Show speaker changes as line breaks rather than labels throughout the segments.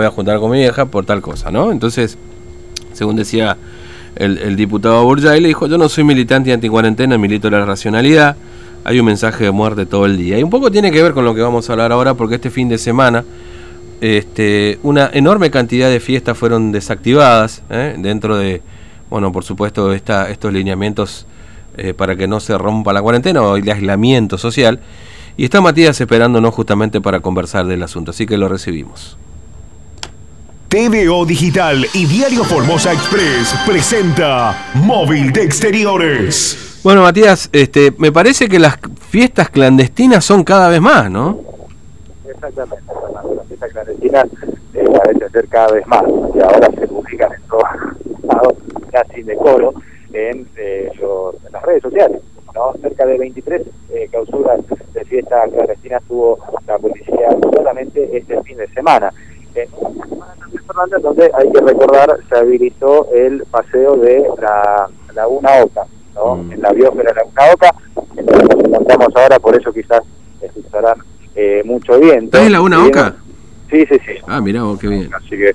voy a juntar con mi vieja por tal cosa, ¿no? Entonces, según decía el, diputado Burjay, le dijo, yo no soy militante anti-cuarentena, milito la racionalidad, hay un mensaje de muerte todo el día. Y un poco tiene que ver con lo que vamos a hablar ahora, porque este fin de semana este, una enorme cantidad de fiestas fueron desactivadas ¿eh? dentro de, bueno, por supuesto, estos lineamientos eh, para que no se rompa la cuarentena o el aislamiento social. Y está Matías esperándonos justamente para conversar del asunto, así que lo recibimos.
TVO Digital y Diario Formosa Express presenta Móvil de Exteriores.
Bueno, Matías, este, me parece que las fiestas clandestinas son cada vez más, ¿no?
Exactamente, las fiestas clandestinas eh, parecen ser cada vez más, y ahora se publican en todos lados, casi de coro, en, eh, en las redes sociales. ¿no? Cerca de 23 eh, clausuras de fiestas clandestinas tuvo la policía solamente este fin de semana. En una semana también, Fernanda, donde hay que recordar, se habilitó el paseo de la Laguna Oca, ¿no? Mm. En la biosfera de la Laguna Oca, en donde nos encontramos ahora, por eso quizás escucharán eh, mucho viento.
¿Estás en Laguna Oca?
Sí, sí, sí.
Ah, mira vos, qué bien.
Así que,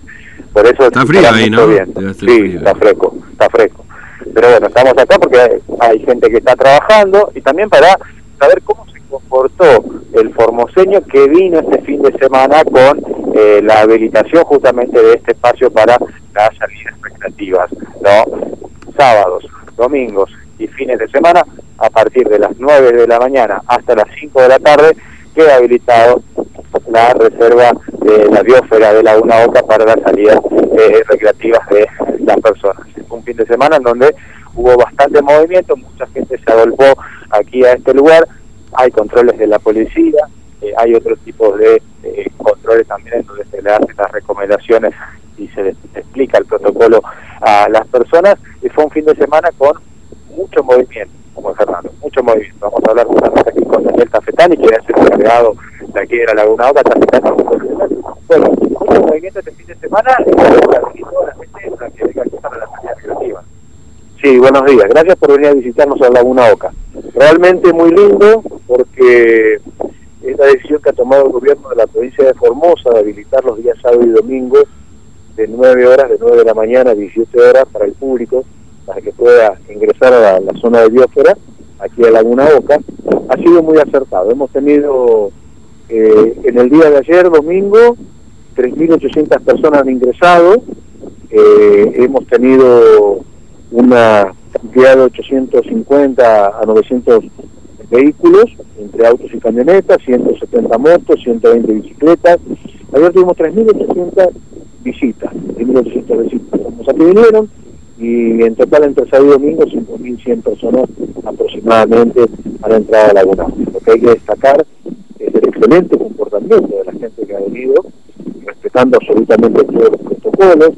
por eso...
Está frío ahí, ¿no?
Sí, está fresco, está fresco. Pero bueno, estamos acá porque hay gente que está trabajando y también para saber cómo se comportó el formoseño que vino este fin de semana con eh, la habilitación justamente de este espacio para las salidas recreativas, ¿no? Sábados, domingos y fines de semana, a partir de las 9 de la mañana hasta las 5 de la tarde, queda habilitado la reserva de la biosfera de Laguna Oca para las salidas eh, recreativas de las personas. Un fin de semana en donde hubo bastante movimiento, mucha gente se agolpó aquí a este lugar, hay controles de la policía, eh, hay otros tipos de eh, controles también en donde se le hacen las recomendaciones y se les explica el protocolo a las personas. Y fue un fin de semana con mucho movimiento, como Fernando, mucho movimiento. Vamos a hablar justamente aquí con Daniel Tafetani, que es el encargado de aquí de la Laguna Oca, Tafetani. Bueno, mucho movimiento este fin de semana y la gente para que para la salida creativa. Sí, buenos días. Gracias por venir a visitarnos a Laguna Oca. Realmente muy lindo porque es la decisión que ha tomado el gobierno de la provincia de Formosa de habilitar los días sábado y domingo de 9 horas, de 9 de la mañana a 17 horas para el público, para que pueda ingresar a la, zona de biosfera, aquí a Laguna Oca, ha sido muy acertado. Hemos tenido eh, en el día de ayer, domingo, 3.800 personas han ingresado, eh, hemos tenido una cantidad de 850 a 900 vehículos, entre autos y camionetas, 170 motos, 120 bicicletas. Ayer tuvimos 3.800 visitas, 3.800 visitas. Como se vinieron y en total entre sábado y domingo 5.100 personas aproximadamente han entrado a Laguna. Lo que hay que destacar es el excelente comportamiento de la gente que ha venido, respetando absolutamente todos los protocolos,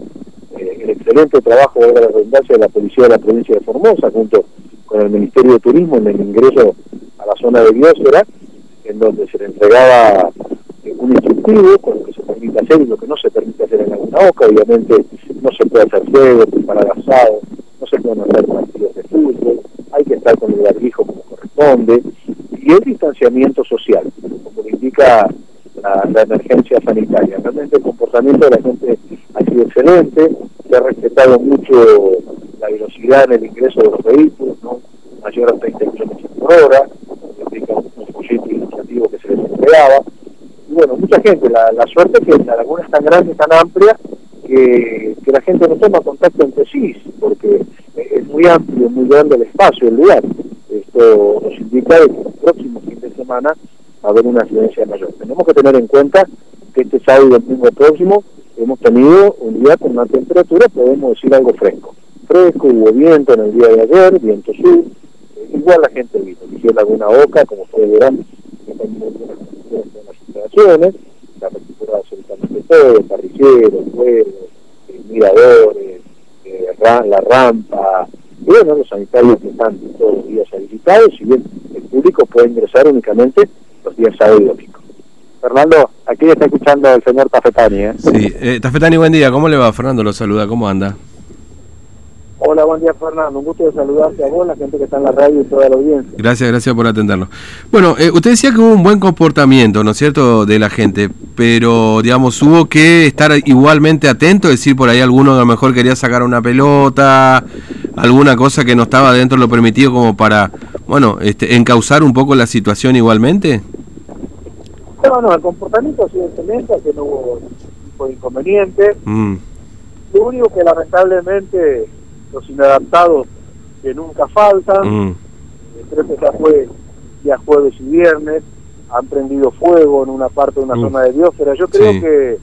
eh, el excelente trabajo de la redundancia de la policía de la provincia de Formosa, junto con el Ministerio de Turismo en el ingreso a la zona de biosfera, en donde se le entregaba eh, un instructivo con lo que se permite hacer y lo que no se permite hacer en Laguna Oca. Obviamente no se puede hacer fuego, preparar asado, no se pueden hacer partidos de fútbol, hay que estar con el barbijo como corresponde, y el distanciamiento social, como lo indica la, emergencia sanitaria. Realmente el comportamiento de la gente ha sido excelente, se ha respetado mucho la velocidad en el ingreso de los vehículos, ¿no? mayor a 30 kilómetros por hora, folleto ilustrativo que se les. Y bueno, mucha gente, la, la suerte es que la laguna es tan grande, tan amplia, que, que la gente no toma contacto entre sí, porque es muy amplio, muy grande el espacio, el lugar. Esto nos indica que el próximo fin de semana va a haber una afluencia mayor. Tenemos que tener en cuenta que este sábado y domingo próximo hemos tenido un día con una temperatura, podemos decir algo fresco fresco, hubo viento en el día de ayer, viento sur, igual la gente vino, eligió Laguna Oca, como ustedes verán, las instalaciones, la recuperó absolutamente todo, parrilleros, juegos, eh, miradores, eh, la rampa, y bueno, los sanitarios que están todos los días habilitados, si bien el público puede ingresar únicamente los días sábado y domingo. Fernando, aquí está escuchando el señor Tafetani. ¿eh?
Sí, Tafetani, buen día. ¿Cómo le va? Fernando lo saluda. ¿Cómo anda?
Hola, buen día Fernando, un gusto de saludarte a vos, la gente que está en la radio y toda la audiencia.
Gracias, gracias por atendernos. Bueno, eh, usted decía que hubo un buen comportamiento, ¿no es cierto?, de la gente, pero, digamos, hubo que estar igualmente atento, es decir, por ahí alguno a lo mejor quería sacar una pelota, alguna cosa que no estaba dentro de lo permitido como para, bueno, este, encauzar un poco la situación igualmente.
No, no, el comportamiento ha sido excelente, que no hubo ningún tipo de inconveniente.
Mm,
Lo único que lamentablemente los inadaptados que nunca faltan,
mm,
creo que ya fue día jueves y viernes, han prendido fuego en una parte de una
Mm.
zona de biosfera. Yo creo
Sí.
que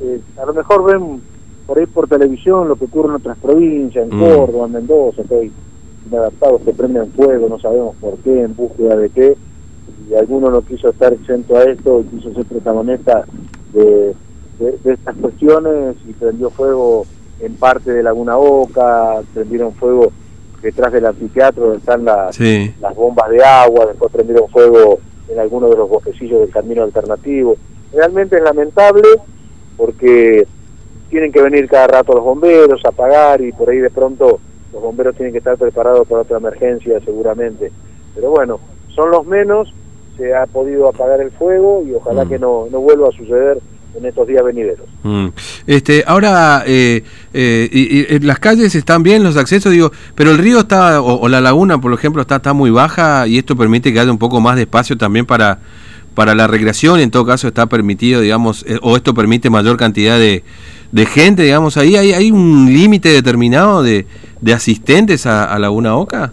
eh, a lo mejor ven por ahí por televisión lo que ocurre en otras provincias, en
Mm.
Córdoba, en Mendoza, que hay inadaptados que prenden fuego, no sabemos por qué, en búsqueda de qué, y alguno no quiso estar exento a esto, y quiso ser protagonista de, de- de estas cuestiones y prendió fuego en parte de Laguna Oca, prendieron fuego detrás del anfiteatro donde están
sí,
las bombas de agua, después prendieron fuego en algunos de los bosquecillos del camino alternativo. Realmente es lamentable porque tienen que venir cada rato los bomberos a apagar y por ahí de pronto los bomberos tienen que estar preparados para otra emergencia seguramente. Pero bueno, son los menos, se ha podido apagar el fuego y ojalá
Mm.
que no, no vuelva a suceder en estos días venideros.
mm. Este, ahora, eh, eh, y, y, eh, las calles están bien, los accesos, digo, pero el río está, o, o la laguna, por ejemplo, está, está muy baja y esto permite que haya un poco más de espacio también para, para la recreación, en todo caso está permitido, digamos, eh, o esto permite mayor cantidad de, de gente, digamos, ahí hay, hay un límite determinado de, de asistentes a, a Laguna Oca.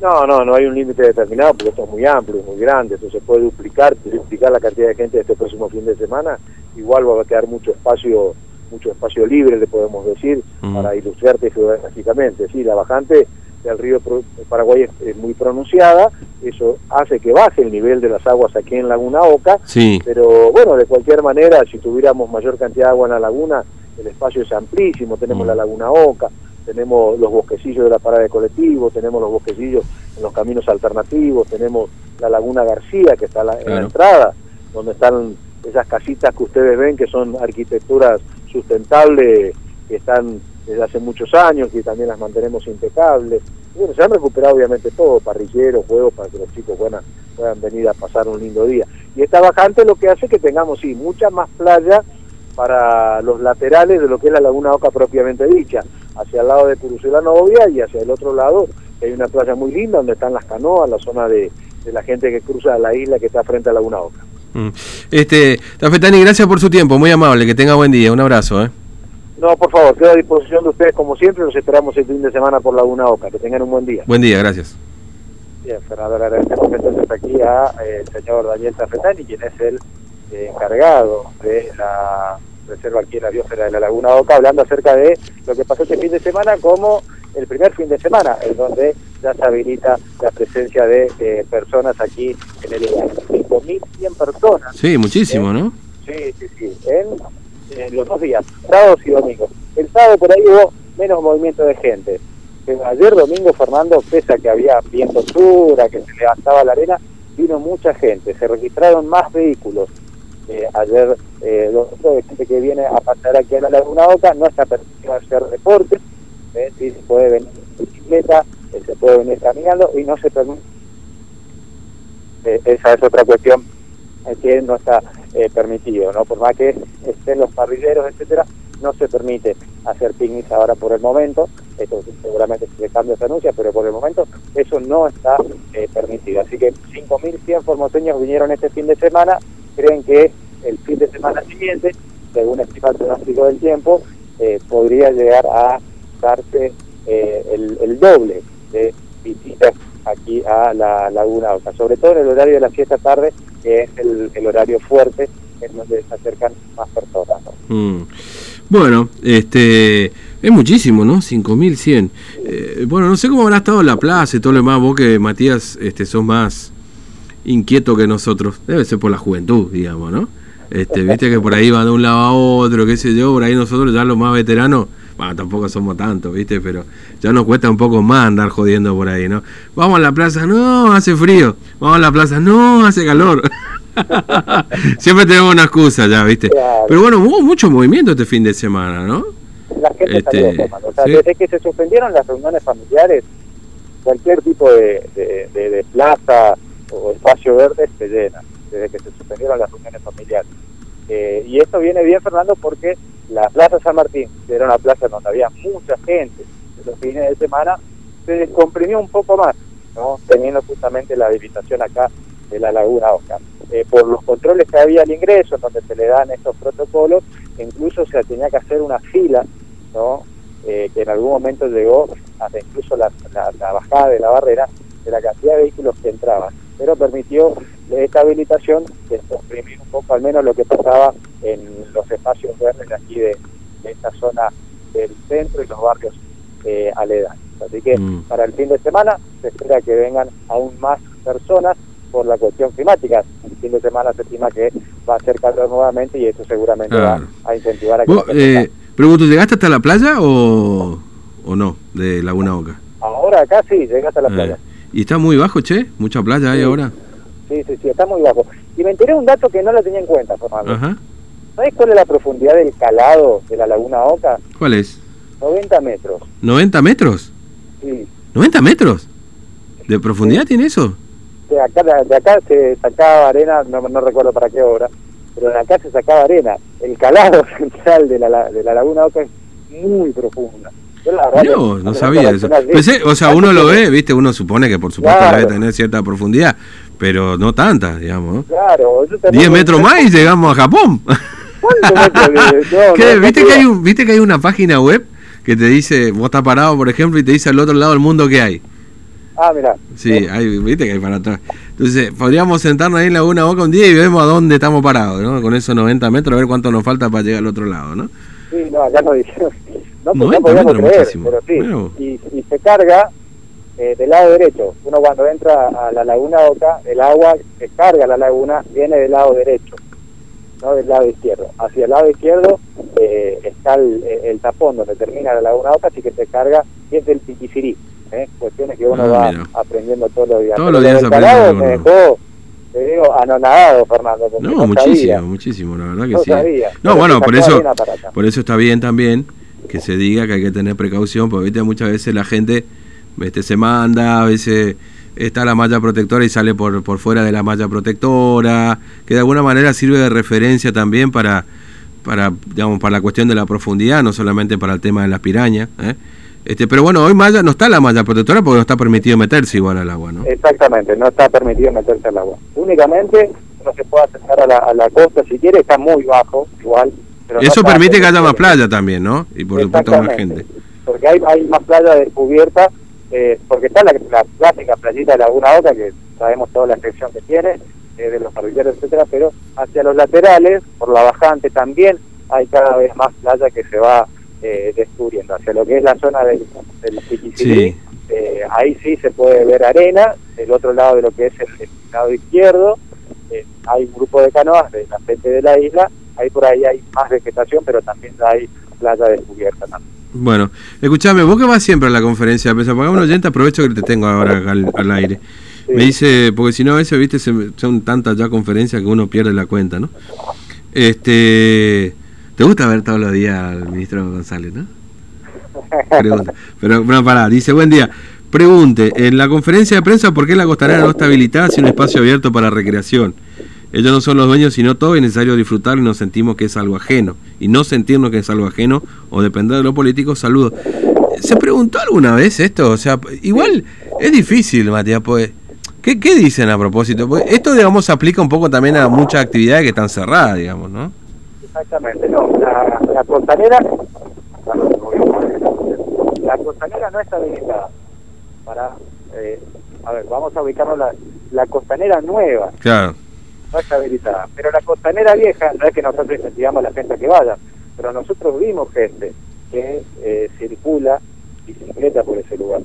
No, no, no hay un límite determinado porque esto es muy amplio, es muy grande, esto se puede duplicar, duplicar la cantidad de gente este próximo fin de semana, igual va a quedar mucho espacio, mucho espacio libre, le podemos decir,
Mm.
para ilustrarte geográficamente. Sí, la bajante del río Pro- Paraguay es, es muy pronunciada, eso hace que baje el nivel de las aguas aquí en Laguna Oca,
Sí,
pero bueno, de cualquier manera, si tuviéramos mayor cantidad de agua en la laguna, el espacio es amplísimo, tenemos
Mm.
la laguna Oca, tenemos los bosquecillos de la parada de colectivo, tenemos los bosquecillos en los caminos alternativos, tenemos la laguna García que está la- en la entrada, donde están esas casitas que ustedes ven que son arquitecturas sustentables, que están desde hace muchos años, que también las mantenemos impecables. Bueno, se han recuperado obviamente todo, parrilleros, juegos para que los chicos puedan, puedan venir a pasar un lindo día. Y esta bajante lo que hace que tengamos, sí, mucha más playa para los laterales de lo que es la Laguna Oca propiamente dicha, hacia el lado de Curuzú y la Novia y hacia el otro lado, hay una playa muy linda donde están las canoas, la zona de, de la gente que cruza la isla que está frente a Laguna Oca.
Mm. Este, Tafetani, gracias por su tiempo, muy amable, que tenga buen día, un abrazo. ¿eh?
No, por favor, quedo a disposición de ustedes como siempre, los esperamos el fin de semana por Laguna Oca, que tengan un buen día.
Buen día, gracias.
Bien, Fernando, agradecemos entonces aquí a eh, el señor Daniel Tafetani, quien es el eh, encargado de la reserva aquí en la biosfera de la Laguna Oca, hablando acerca de lo que pasó este fin de semana como el primer fin de semana, en donde ya se habilita la presencia de eh, personas aquí en el lugar. 5.100 personas
Sí, muchísimo, ¿no?
Sí, sí, sí. En, en los dos días, sábados y domingos. El sábado por ahí hubo menos movimiento de gente. Ayer domingo, Fernando, pese a que había viento sur, que se levantaba la arena, vino mucha gente. Se registraron más vehículos. Eh, ayer, eh, de gente que viene a pasar aquí a la Laguna Oca, no está permitido hacer deporte. Eh, sí, se puede venir en bicicleta, eh, se puede venir caminando y no se permite. Eh, esa es otra cuestión eh, que no está eh, permitido, ¿no? Por más que estén los parrilleros, etcétera, no se permite hacer picnics ahora por el momento. Esto seguramente se cambia esa anuncia, pero por el momento eso no está eh, permitido. Así que 5.100 formoseños vinieron este fin de semana. Creen que el fin de semana siguiente, según estima el pronóstico del tiempo, eh, podría llegar a darse el, el doble de visitas aquí a la Laguna Oca, sobre todo en el horario de la fiesta tarde, que es el, horario fuerte en donde se acercan más personas.
Mm. Bueno, este es muchísimo, ¿no? 5100. Eh, bueno, no sé cómo habrá estado la plaza y todo lo demás. Vos que Matías este, sos más inquieto que nosotros. Debe ser por la juventud, digamos, ¿no? Este, Viste que por ahí van de un lado a otro, qué sé yo. Por ahí nosotros ya los más veteranos, bueno, tampoco somos tantos, ¿viste? Pero ya nos cuesta un poco más andar jodiendo por ahí, ¿no? Vamos a la plaza, no, hace frío. Vamos a la plaza, no, hace calor. Siempre tenemos una excusa ya, ¿viste?
Claro.
Pero bueno, hubo mucho movimiento este fin de semana, ¿no?
La gente
Este,
salió tomando. O sea,
sí.
desde que se suspendieron las reuniones familiares, cualquier tipo de, de, de- de plaza o espacio verde se llena, desde que se suspendieron las reuniones familiares. Eh, y esto viene bien, Fernando, porque la Plaza San Martín, que era una plaza donde había mucha gente los fines de semana, se descomprimió un poco más, ¿no? teniendo justamente la habilitación acá de la Laguna Oca. Eh, por los controles que había al ingreso, donde se le dan estos protocolos, incluso se tenía que hacer una fila, ¿no? Eh, que en algún momento llegó hasta incluso la bajada de la barrera de la cantidad de vehículos que entraban, pero permitió esta habilitación descomprimir un poco al menos lo que pasaba en los espacios verdes de aquí de, de esta zona del centro y los barrios eh, aledaños. Así que
Mm.
para el fin de semana se espera que vengan aún más personas por la cuestión climática. El fin de semana se estima que va a ser calor nuevamente y eso seguramente
Claro.
va a incentivar a que
Vos, eh, pregunto, ¿llegaste hasta la playa o, o no de Laguna Oca?
Ahora acá sí, llegaste a la
Eh,
playa.
¿Y está muy bajo, che? ¿Mucha playa hay
Sí.
ahora?
Sí, sí, sí, está muy bajo. Y me enteré un dato que no lo tenía en cuenta, Fernando.
Ajá.
¿Sabes cuál es la profundidad del calado de la Laguna Oca?
¿Cuál es?
90 metros.
¿90 metros?
Sí.
¿90 metros? ¿De profundidad tiene eso?
De acá, de acá se sacaba arena, no, no recuerdo para qué hora, pero de acá se sacaba arena. El calado central de la, la- de la Laguna Oca es muy profunda. La
No, no sabía
acuerdo
eso.
una.
Pensé, o sea, uno lo ve, viste, uno supone que por supuesto
Claro.
debe tener cierta profundidad, pero no tanta, digamos.
Claro, yo también-
10 metros más y llegamos a Japón.
¿Cuántos metros de- no,
¿Qué? ¿Viste, que hay un, ¿Viste que hay una página web que te dice, vos estás parado, por ejemplo, y te dice al otro lado del mundo que hay?
Ah, mira.
Sí, hay, viste que hay para atrás. Entonces, podríamos sentarnos ahí en Laguna Boca un día y vemos a dónde estamos parados, ¿no? Con esos 90 metros, a ver cuánto nos falta para llegar al otro lado, ¿no?
Sí, no, acá no dijeron. No, pues
90
no podíamos creer,
muchísimo.
pero sí.
Bueno.
Y, y se carga eh, del lado derecho. Uno cuando entra a la laguna Oca, el agua que carga la laguna viene del lado derecho, no del lado izquierdo. Hacia el lado izquierdo eh, está el, el tapón donde termina la laguna Oca, así que se carga y es del Piquifirí. ¿eh? Cuestiones que uno
Ah,
va
mira.
aprendiendo todos los días.
Todos los días algo
me dejó, te digo, anonadado, Fernando.
No,
no
muchísimo,
sabía.
muchísimo, la verdad que
No
sí.
sabía.
No, bueno, por eso, por eso está bien también que se diga que hay que tener precaución, porque ¿viste? muchas veces la gente este, se manda, a veces está la malla protectora y sale por, por fuera de la malla protectora, que de alguna manera sirve de referencia también para, para, digamos, para la cuestión de la profundidad, no solamente para el tema de las pirañas. ¿eh? Este, pero bueno, hoy malla, no está la malla protectora porque no está permitido meterse igual al agua, ¿no?
Exactamente, no está permitido meterse al agua. Únicamente uno se puede acercar a la, a la costa si quiere, está muy bajo, igual. Pero
Eso permite que haya más playa también, ¿no? Y por supuesto más gente.
Porque hay, hay más playa descubierta, eh, porque está la, la clásica playita de Laguna Oca, que sabemos toda la extensión que tiene, eh, de los parrilleros, etcétera, pero hacia los laterales, por la bajante también, hay cada vez más playa que se va eh, descubriendo. Hacia lo que es la zona del, del
Sí.
eh, ahí sí se puede ver arena, del otro lado de lo que es el, el lado izquierdo, eh, hay un grupo de canoas de la frente de la isla, ahí por ahí hay más vegetación, pero también hay playa descubierta también.
Bueno, escuchame, vos que vas siempre a la conferencia, pese a pagar un oyente, aprovecho que te tengo ahora al, al aire.
Sí.
Me dice, porque si no a veces, viste, son tantas ya conferencias que uno pierde la cuenta, ¿no? Este, ¿te gusta ver todos los días al ministro González, no? Pregunta. Pero, bueno, pará, dice, buen día. Pregunte, en la conferencia de prensa, ¿por qué la costanera no está habilitada sin un espacio abierto para recreación? Ellos no son los dueños, sino todo, es necesario disfrutar y nos sentimos que es algo ajeno. Y no sentirnos que es algo ajeno o depender de lo político, saludos. ¿Se preguntó alguna vez esto? O sea, igual es difícil, Matías, pues. ¿Qué, qué dicen a propósito? Pues esto, digamos, se aplica un poco también a muchas actividades que están cerradas, digamos, ¿no?
Exactamente, no. La, la costanera, la costanera no está habilitada para, eh, a ver, vamos a ubicarnos la, la costanera nueva,
Claro.
Está habilitada, pero la costanera vieja, no es que nosotros incentivamos a la gente que vaya, pero nosotros vimos gente que eh, circula bicicleta por ese lugar,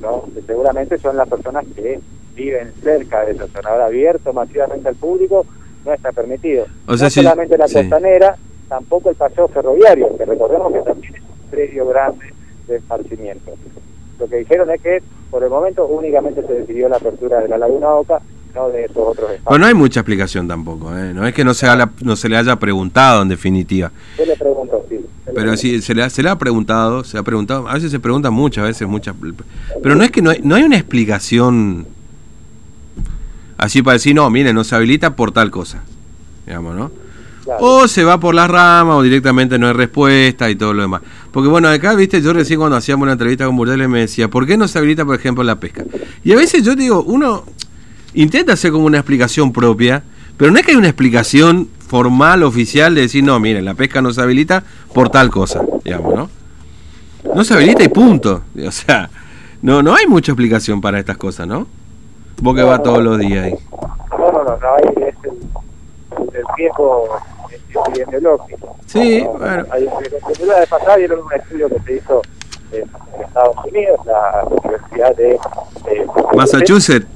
¿no? Que seguramente son las personas que viven cerca de esa zona. Ahora abierto masivamente al público no está permitido.
O sea,
no
si-
solamente la
sí.
costanera, tampoco el paseo ferroviario, que recordemos que también es un predio grande de esparcimiento. Lo que dijeron es que por el momento únicamente se decidió la apertura de la Laguna Oca no de otros
no hay mucha explicación tampoco, ¿eh? no es que no se, no se le haya preguntado en definitiva.
Yo le pregunto, sí. le
Pero sí, se le, ha- se le ha preguntado, se ha preguntado, a veces se pregunta muchas veces, muchas. Pero no es que no hay, no hay una explicación así para decir, no, mire, no se habilita por tal cosa, digamos, ¿no?
Claro.
O se va por las ramas o directamente no hay respuesta y todo lo demás. Porque bueno, acá, viste, yo recién cuando hacíamos una entrevista con Burdel me decía, ¿por qué no se habilita, por ejemplo, la pesca? Y a veces yo digo, uno intenta hacer como una explicación propia, pero no es que hay una explicación formal, oficial, de decir, no, miren, la pesca no se habilita por tal cosa, digamos, ¿no? No se habilita y punto. O sea, no, no hay mucha explicación para estas cosas, ¿no? Vos que
No,
va todos los días ahí.
No, no, no, no, ahí es el, el riesgo epidemiológico.
Sí,
No,
bueno.
Hay un riesgo epidemiológico. de pasada vieron un estudio que se hizo en, en Estados Unidos, la Universidad de... de
Massachusetts.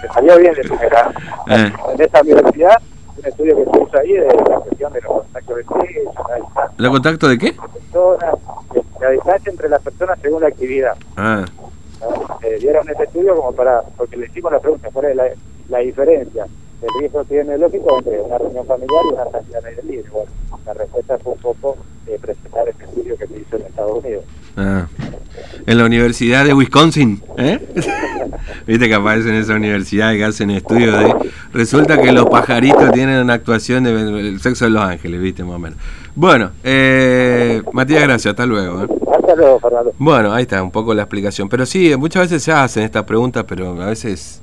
Se salió bien de.
Eh.
En esa universidad, un estudio que se hizo ahí de la cuestión de los contactos estrechos, la distancia
¿Lo contacto de qué?
personas, la distancia entre las personas según la actividad.
Ah.
Eh, dieron ese estudio como para, porque le hicimos la pregunta, ¿cuál es la, la diferencia del riesgo epidemiológico entre una reunión familiar y una salida al aire libre? Bueno, la respuesta fue un poco eh, presentar ese estudio que se hizo en Estados Unidos.
ah. En la Universidad de Wisconsin, ¿eh? Viste que aparece en esa universidad que hacen estudios de... Resulta que los pajaritos tienen una actuación del sexo de los ángeles, viste, más o menos. Bueno, eh, Matías, gracias, hasta luego. ¿eh?
Hasta luego, Fernando.
Bueno, ahí está un poco la explicación. Pero sí, muchas veces se hacen estas preguntas, pero a veces